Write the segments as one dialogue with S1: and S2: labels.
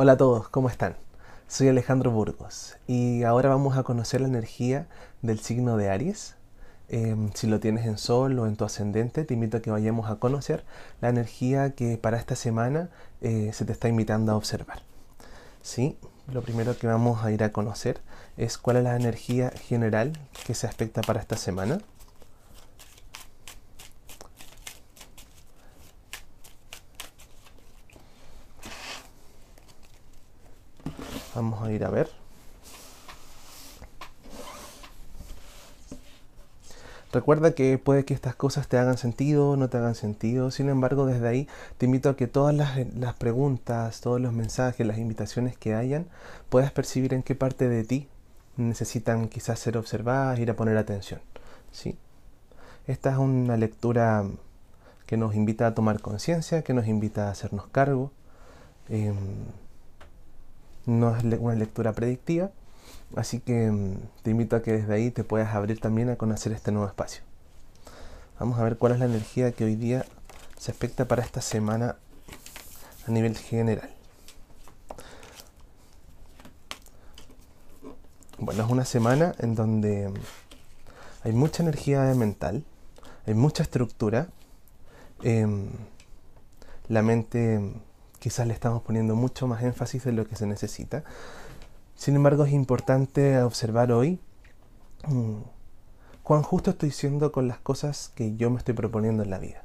S1: Hola a todos, ¿cómo están? Soy Alejandro Burgos y ahora vamos a conocer la energía del signo de Aries. Em, si lo tienes en Sol o en tu ascendente, te invito a que vayamos a conocer la energía que para esta semana eh, se te está invitando a observar. ¿Sí? Lo primero que vamos a ir a conocer es cuál es la energía general que se aspecta para esta semana. Vamos a ir a ver. Recuerda que puede que estas cosas te hagan sentido, no te hagan sentido. Sin embargo, desde ahí te invito a que todas las, preguntas, todos los mensajes, las invitaciones que hayan, puedas percibir en qué parte de ti necesitan quizás ser observadas, ir a poner atención. ¿sí? Esta es una lectura que nos invita a tomar conciencia, que nos invita a hacernos cargo. Em, no es una lectura predictiva, así que mm, te invito a que desde ahí te puedas abrir también a conocer este nuevo espacio. Vamos a ver cuál es la energía que hoy día se expecta para esta semana a nivel general. Bueno, es una semana en donde mm, hay mucha energía mental, hay mucha estructura. Em, la mente mm, quizás le estamos poniendo mucho más énfasis de lo que se necesita. Sin embargo, es importante observar hoy mm, cuán justo estoy siendo con las cosas que yo me estoy proponiendo en la vida.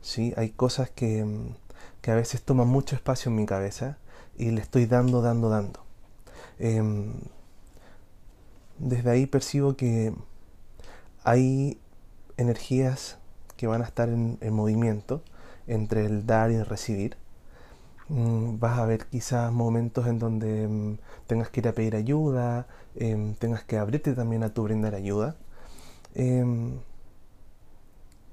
S1: ¿sí? Hay cosas que, mm, que a veces toman mucho espacio en mi cabeza y le estoy dando, dando, dando. Em, desde ahí percibo que hay energías que van a estar en, en movimiento entre el dar y el recibir vas a ver quizás momentos en donde mm, tengas que ir a pedir ayuda, em, tengas que abrirte también a tu brindar ayuda. Em,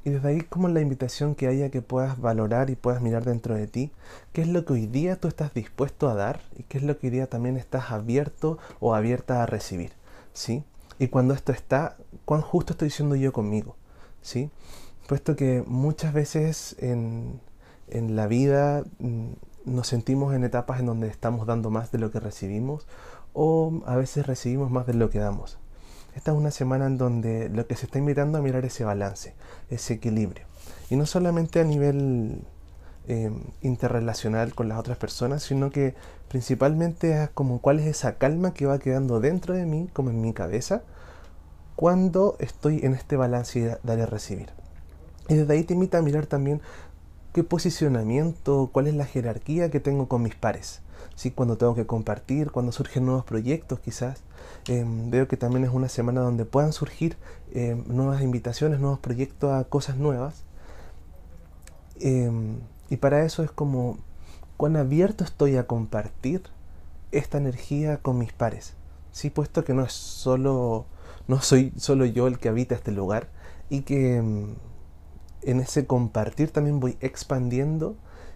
S1: y desde ahí como la invitación que haya que puedas valorar y puedas mirar dentro de ti qué es lo que hoy día tú estás dispuesto a dar y qué es lo que hoy día también estás abierto o abierta a recibir, ¿sí? Y cuando esto está, cuán justo estoy siendo yo conmigo, ¿sí? Puesto que muchas veces en, en la vida mm, nos sentimos en etapas en donde estamos dando más de lo que recibimos o a veces recibimos más de lo que damos. Esta es una semana en donde lo que se está invitando a mirar ese balance, ese equilibrio. Y no solamente a nivel em, interrelacional con las otras personas, sino que principalmente es como cuál es esa calma que va quedando dentro de mí, como en mi cabeza, cuando estoy en este balance de dar y recibir. Y desde ahí te invita a mirar también qué posicionamiento, cuál es la jerarquía que tengo con mis pares. ¿Sí? Cuando tengo que compartir, cuando surgen nuevos proyectos quizás. Em, veo que también es una semana donde puedan surgir em, nuevas invitaciones, nuevos proyectos a cosas nuevas. Em, y para eso es como cuán abierto estoy a compartir esta energía con mis pares. ¿Sí? Puesto que no es solo, no soy solo yo el que habita este lugar y que en ese compartir también voy expandiendo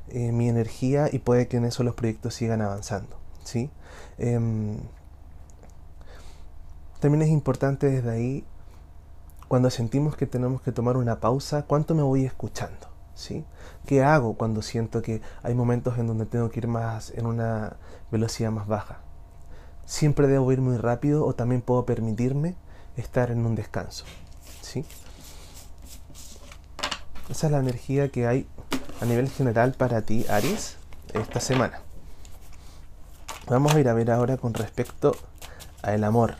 S1: eh, mi energía y puede que en eso los proyectos sigan avanzando. ¿sí? Em, también es importante desde ahí, cuando sentimos que tenemos que tomar una pausa, cuánto me voy escuchando. ¿sí? ¿Qué hago cuando siento que hay momentos en donde tengo que ir más en una velocidad más baja? ¿Siempre debo ir muy rápido o también puedo permitirme estar en un descanso? ¿sí? Esa es la energía que hay a nivel general para ti, Aries, esta semana. Vamos a ir a ver ahora con respecto al amor.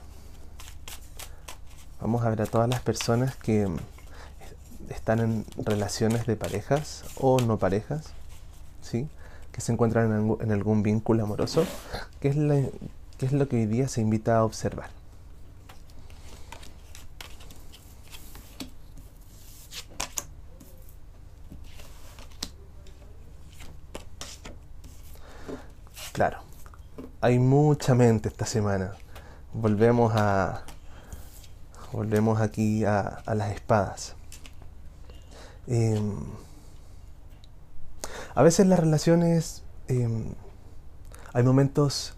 S1: Vamos a ver a todas las personas que están en relaciones de parejas o no parejas, ¿sí? que se encuentran en, algún vínculo amoroso, ¿Qué es, qué es lo que hoy día se invita a observar. Claro, hay mucha mente esta semana. Volvemos a. Volvemos aquí a, las espadas. Em, a veces las relaciones. Em, hay momentos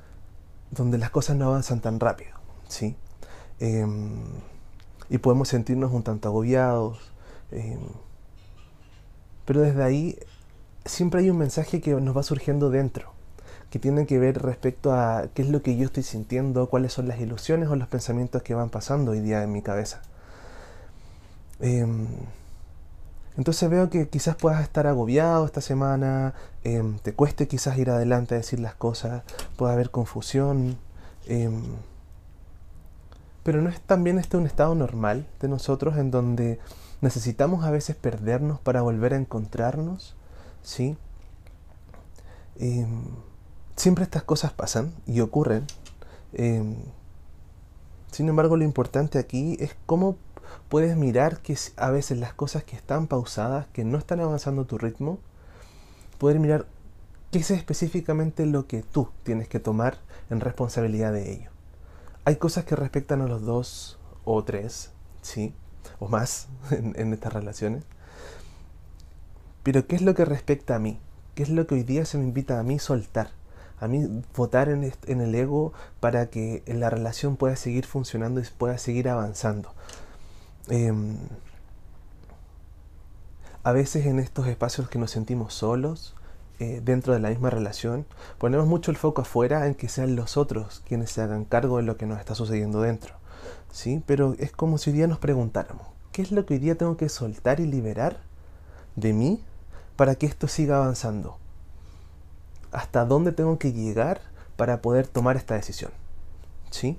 S1: donde las cosas no avanzan tan rápido, ¿sí? Em, y podemos sentirnos un tanto agobiados, Pero desde ahí siempre hay un mensaje que nos va surgiendo dentro, que tiene que ver respecto a qué es lo que yo estoy sintiendo, cuáles son las ilusiones o los pensamientos que van pasando hoy día en mi cabeza. Em, entonces veo que quizás puedas estar agobiado esta semana, em, te cueste quizás ir adelante a decir las cosas, pueda haber confusión. Em, pero no es también este un estado normal de nosotros en donde necesitamos a veces perdernos para volver a encontrarnos, ¿sí? Siempre estas cosas pasan y ocurren. sin embargo, lo importante aquí es cómo puedes mirar que a veces las cosas que están pausadas, que no están avanzando tu ritmo, poder mirar qué es específicamente lo que tú tienes que tomar en responsabilidad de ello. Hay cosas que respectan a los dos o tres, sí, o más en, estas relaciones. Pero ¿qué es lo que respecta a mí? ¿Qué es lo que hoy día se me invita a mí soltar? A mí votar en, el ego para que la relación pueda seguir funcionando y pueda seguir avanzando. Em, a veces en estos espacios que nos sentimos solos, eh, dentro de la misma relación, ponemos mucho el foco afuera en que sean los otros quienes se hagan cargo de lo que nos está sucediendo dentro. ¿sí? Pero es como si hoy día nos preguntáramos, ¿qué es lo que hoy día tengo que soltar y liberar de mí para que esto siga avanzando? ¿Hasta dónde tengo que llegar para poder tomar esta decisión? ¿Sí?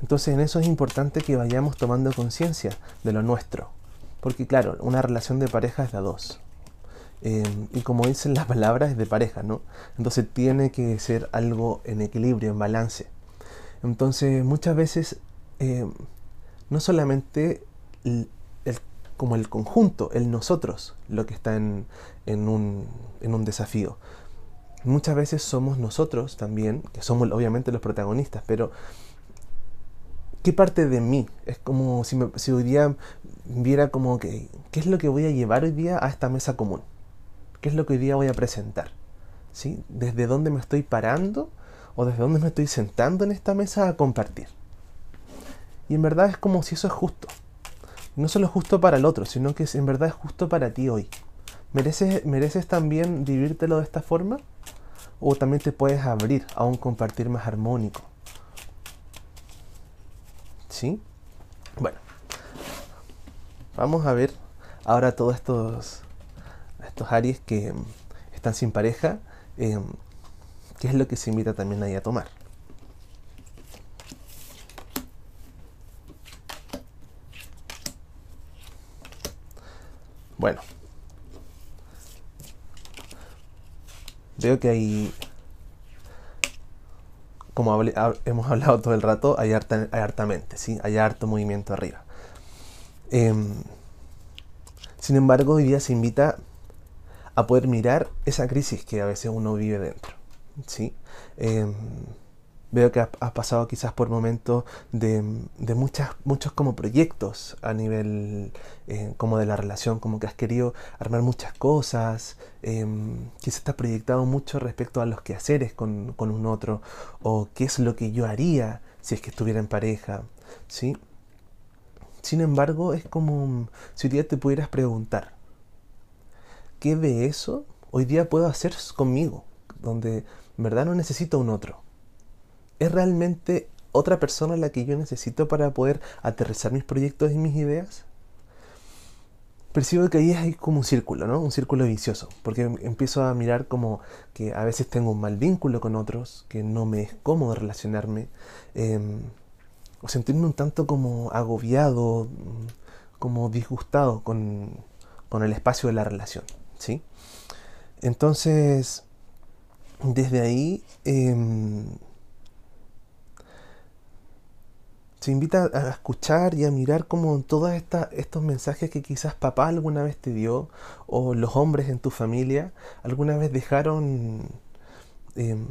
S1: Entonces en eso es importante que vayamos tomando conciencia de lo nuestro. Porque claro, una relación de pareja es de dos. Em, y como dicen las palabras, es de pareja, ¿no? Entonces tiene que ser algo en equilibrio, en balance. Entonces muchas veces em, no solamente como el conjunto, el nosotros, lo que está en, un, en un desafío. Muchas veces somos nosotros también, que somos obviamente los protagonistas, pero ¿qué parte de mí? Es como si, si hoy día viera como que, ¿qué es lo que voy a llevar hoy día a esta mesa común? ¿Qué es lo que hoy día voy a presentar? ¿Sí? ¿Desde dónde me estoy parando o desde dónde me estoy sentando en esta mesa a compartir? Y en verdad es como si eso es justo. No solo es justo para el otro, sino que en verdad es justo para ti hoy. ¿Mereces, ¿Mereces también vivírtelo de esta forma? ¿O también te puedes abrir a un compartir más armónico? ¿Sí? Bueno, vamos a ver ahora todos estos, estos Aries que están sin pareja, eh, qué es lo que se invita también ahí a tomar. Bueno, veo que hay como hemos hablado todo el rato, hay, harta, hartamente, ¿sí? hay harto movimiento arriba. Em, sin embargo, hoy día se invita a poder mirar esa crisis que a veces uno vive dentro. ¿sí? Em, veo que has, pasado quizás por momentos de, muchas, muchos como proyectos a nivel eh, como de la relación, como que has querido armar muchas cosas, eh, quizás estás proyectado mucho respecto a los quehaceres con, con un otro, o qué es lo que yo haría si es que estuviera en pareja, ¿sí? Sin embargo, es como si hoy día te pudieras preguntar, ¿qué de eso hoy día puedo hacer conmigo? Donde en verdad no necesito un otro ¿Es realmente otra persona la que yo necesito para poder aterrizar mis proyectos y mis ideas? Percibo que ahí hay como un círculo, ¿no? Un círculo vicioso, porque empiezo a mirar como que a veces tengo un mal vínculo con otros, que no me es cómodo relacionarme, em, o sentirme un tanto como agobiado, como disgustado con, con el espacio de la relación, ¿sí? Entonces, desde ahí... Em, se invita a escuchar y a mirar como todos estos mensajes que quizás papá alguna vez te dio o los hombres en tu familia alguna vez dejaron em,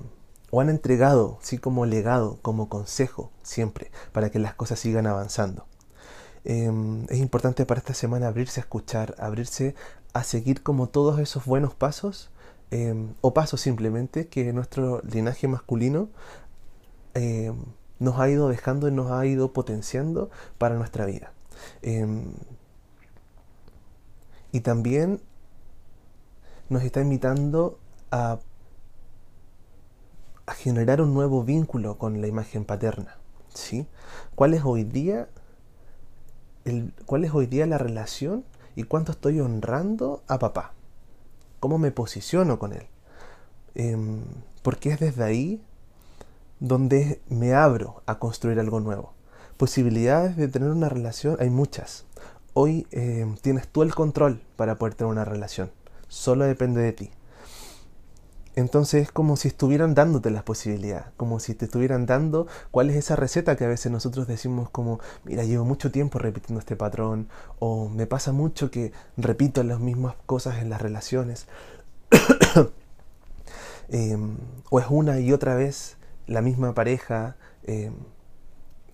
S1: o han entregado, sí, como legado, como consejo siempre para que las cosas sigan avanzando. Em, es importante para esta semana abrirse a escuchar, abrirse a seguir como todos esos buenos pasos em, o pasos simplemente que nuestro linaje masculino nos ha ido dejando y nos ha ido potenciando para nuestra vida. Em, y también nos está invitando a, generar un nuevo vínculo con la imagen paterna. ¿sí? ¿Cuál es hoy día el, cuál es hoy día la relación y cuánto estoy honrando a papá? ¿Cómo me posiciono con él? Em, porque es desde ahí donde me abro a construir algo nuevo. Posibilidades de tener una relación hay muchas. Hoy em, tienes tú el control para poder tener una relación. Solo depende de ti. Entonces es como si estuvieran dándote las posibilidades, como si te estuvieran dando cuál es esa receta que a veces nosotros decimos como, mira, llevo mucho tiempo repitiendo este patrón, o me pasa mucho que repito las mismas cosas en las relaciones. Em, o es una y otra vez la misma pareja, em,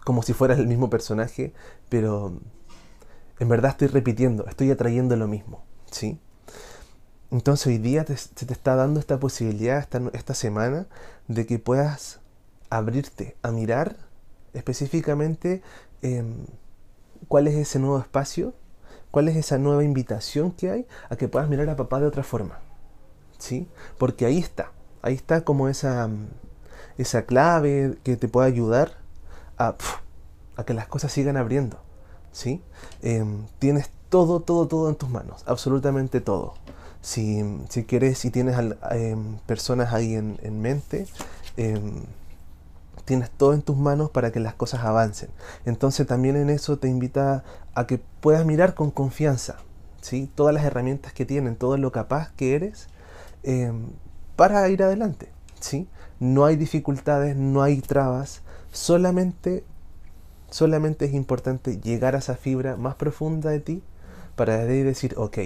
S1: como si fuera el mismo personaje, pero en verdad estoy repitiendo, estoy atrayendo lo mismo, ¿sí? Entonces hoy día se te está dando esta posibilidad, esta, esta semana, de que puedas abrirte a mirar específicamente em, cuál es ese nuevo espacio, cuál es esa nueva invitación que hay a que puedas mirar a papá de otra forma. ¿Sí? Porque ahí está, ahí está como esa, esa clave que te puede ayudar a, que las cosas sigan abriendo. ¿Sí? Em, tienes todo, todo, todo en tus manos, absolutamente todo. Si, si quieres, si tienes em, personas ahí en, en mente, em, tienes todo en tus manos para que las cosas avancen. Entonces también en eso te invita a que puedas mirar con confianza, ¿sí? Todas las herramientas que tienen, todo lo capaz que eres para ir adelante, ¿sí? No hay dificultades, no hay trabas, solamente, solamente es importante llegar a esa fibra más profunda de ti para decir, ok,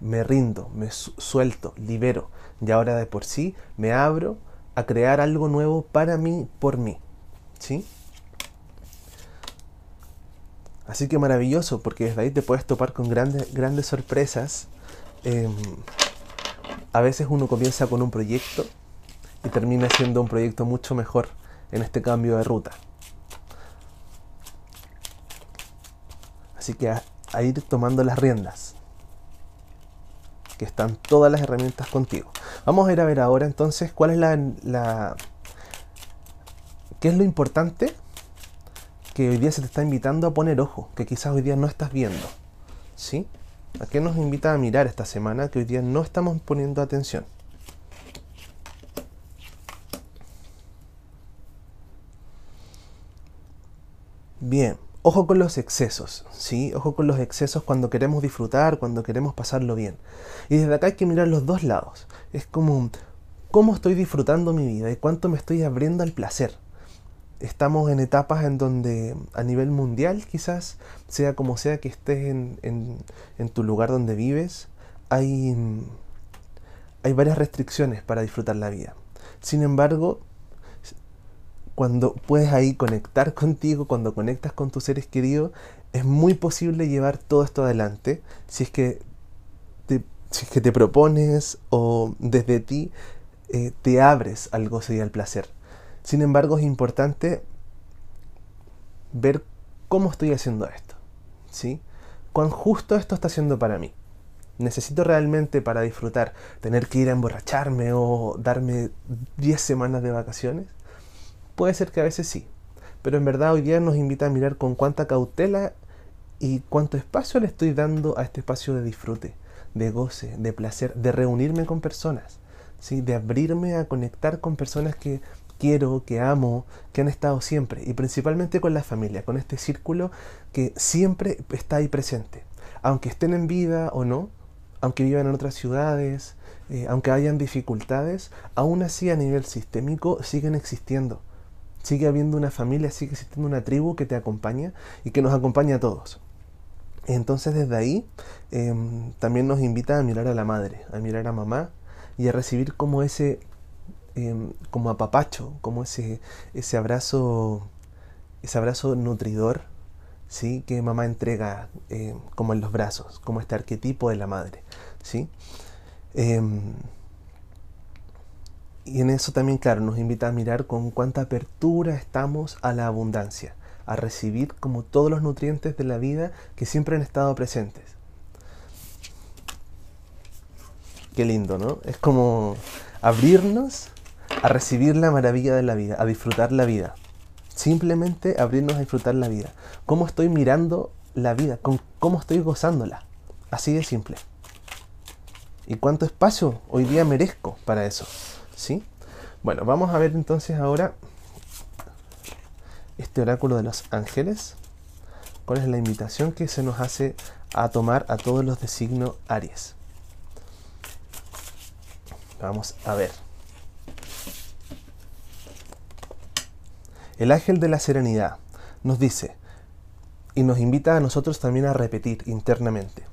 S1: me rindo, me suelto, libero. Y ahora de por sí me abro a crear algo nuevo para mí, por mí. ¿Sí? Así que maravilloso, porque desde ahí te puedes topar con grandes, grandes sorpresas. Em, a veces uno comienza con un proyecto y termina siendo un proyecto mucho mejor en este cambio de ruta. Así que a ir tomando las riendas que están todas las herramientas contigo. Vamos a ir a ver ahora entonces cuál es la, la qué es lo importante que hoy día se te está invitando a poner ojo, que quizás hoy día no estás viendo. ¿Sí? ¿A qué nos invita a mirar esta semana que hoy día no estamos poniendo atención? Bien, Ojo con los excesos, ¿sí? Ojo con los excesos cuando queremos disfrutar, cuando queremos pasarlo bien. Y desde acá hay que mirar los dos lados. Es como, ¿cómo estoy disfrutando mi vida y cuánto me estoy abriendo al placer? Estamos en etapas en donde a nivel mundial quizás, sea como sea que estés en, en tu lugar donde vives, hay, hay varias restricciones para disfrutar la vida. Sin embargo, cuando puedes ahí conectar contigo, cuando conectas con tus seres queridos, es muy posible llevar todo esto adelante si es que te, si es que te propones o desde ti eh, te abres al goce y al placer. Sin embargo, es importante ver cómo estoy haciendo esto. ¿sí? Cuán justo esto está haciendo para mí. Necesito realmente para disfrutar tener que ir a emborracharme o darme 10 semanas de vacaciones. Puede ser que a veces sí, pero en verdad hoy día nos invita a mirar con cuánta cautela y cuánto espacio le estoy dando a este espacio de disfrute, de goce, de placer, de reunirme con personas, ¿sí? de abrirme a conectar con personas que quiero, que amo, que han estado siempre, y principalmente con la familia, con este círculo que siempre está ahí presente, aunque estén en vida o no, aunque vivan en otras ciudades, eh, aunque hayan dificultades, aún así a nivel sistémico siguen existiendo Sigue habiendo una familia, sigue existiendo una tribu que te acompaña y que nos acompaña a todos. Entonces desde ahí em, también nos invita a mirar a la madre, a mirar a mamá y a recibir como ese, em, como apapacho, como ese, ese abrazo, ese abrazo nutridor, ¿sí? Que mamá entrega em, como en los brazos, como este arquetipo de la madre, ¿sí? Y en eso también, claro, nos invita a mirar con cuánta apertura estamos a la abundancia, a recibir como todos los nutrientes de la vida que siempre han estado presentes. Qué lindo, ¿no? Es como abrirnos a recibir la maravilla de la vida, a disfrutar la vida. Simplemente abrirnos a disfrutar la vida. ¿Cómo estoy mirando la vida? ¿Cómo estoy gozándola? Así de simple. ¿Y cuánto espacio hoy día merezco para eso? Bueno, vamos a ver entonces ahora este oráculo de los ángeles. ¿Cuál es la invitación que se nos hace a tomar a todos los de signo Aries? Vamos a ver. El ángel de la serenidad nos dice y nos invita a nosotros también a repetir internamente.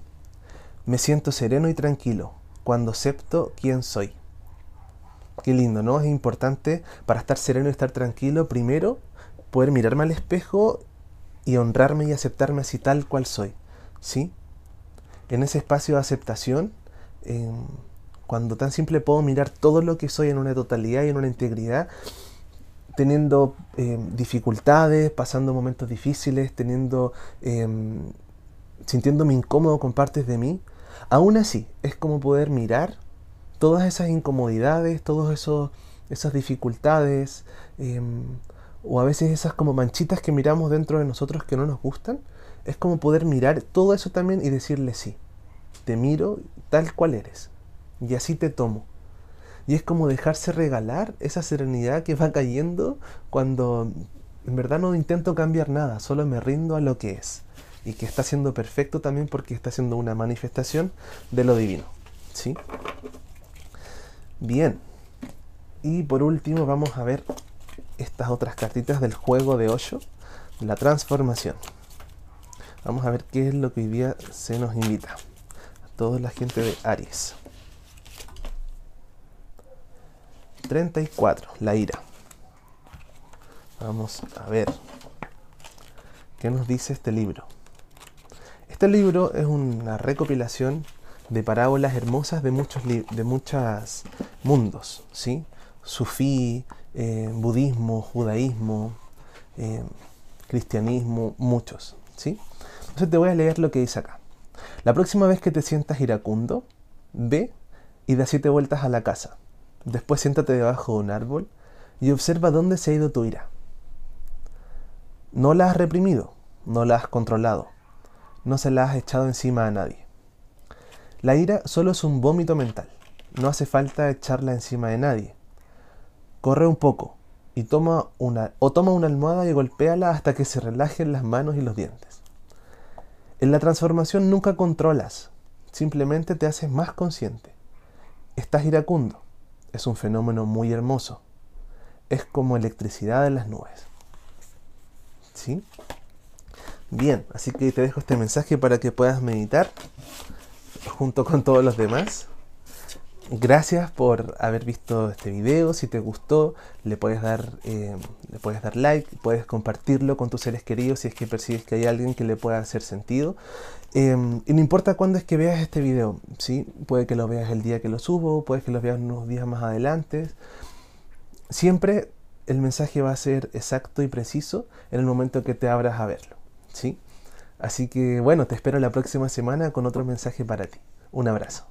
S1: Me siento sereno y tranquilo cuando acepto quién soy. Qué lindo, ¿no? Es importante para estar sereno y estar tranquilo, primero, poder mirarme al espejo y honrarme y aceptarme así tal cual soy. ¿Sí? En ese espacio de aceptación, em, cuando tan simple puedo mirar todo lo que soy en una totalidad y en una integridad, teniendo em, dificultades, pasando momentos difíciles, teniendo, em, sintiéndome incómodo con partes de mí, aún así es como poder mirar todas esas incomodidades, todas esas dificultades, em, o a veces esas como manchitas que miramos dentro de nosotros que no nos gustan, es como poder mirar todo eso también y decirle sí, te miro tal cual eres y así te tomo. Y es como dejarse regalar esa serenidad que va cayendo cuando en verdad no intento cambiar nada, solo me rindo a lo que es. Y que está siendo perfecto también porque está siendo una manifestación de lo divino. ¿Sí? Bien. Y por último vamos a ver estas otras cartitas del juego de 8, la transformación. Vamos a ver qué es lo que hoy día se nos invita a toda la gente de Aries. 34, la ira. Vamos a ver qué nos dice este libro. Este libro es una recopilación de parábolas hermosas de muchos de muchos mundos, ¿sí? Sufí, eh, budismo, judaísmo, eh, cristianismo, muchos, ¿sí? Entonces te voy a leer lo que dice acá. La próxima vez que te sientas iracundo, ve y da siete vueltas a la casa Después siéntate debajo de un árbol y observa dónde se ha ido tu ira. No la has reprimido, no la has controlado, no se la has echado encima a nadie. La ira solo es un vómito mental, no hace falta echarla encima de nadie. Corre un poco y toma una, o toma una almohada y golpéala hasta que se relajen las manos y los dientes. En la transformación nunca controlas, simplemente te haces más consciente. Estás iracundo es un fenómeno muy hermoso. Es como electricidad en las nubes. ¿Sí? Bien, así que te dejo este mensaje para que puedas meditar junto con todos los demás. Gracias por haber visto este video. Si te gustó, le puedes dar, eh, le puedes dar like, puedes compartirlo con tus seres queridos si es que percibes que hay alguien que le pueda hacer sentido. Em, y no importa cuándo es que veas este video, ¿sí? puede que lo veas el día que lo subo, puede que lo veas unos días más adelante. Siempre el mensaje va a ser exacto y preciso en el momento que te abras a verlo. ¿sí? Así que bueno, te espero la próxima semana con otro mensaje para ti. Un abrazo.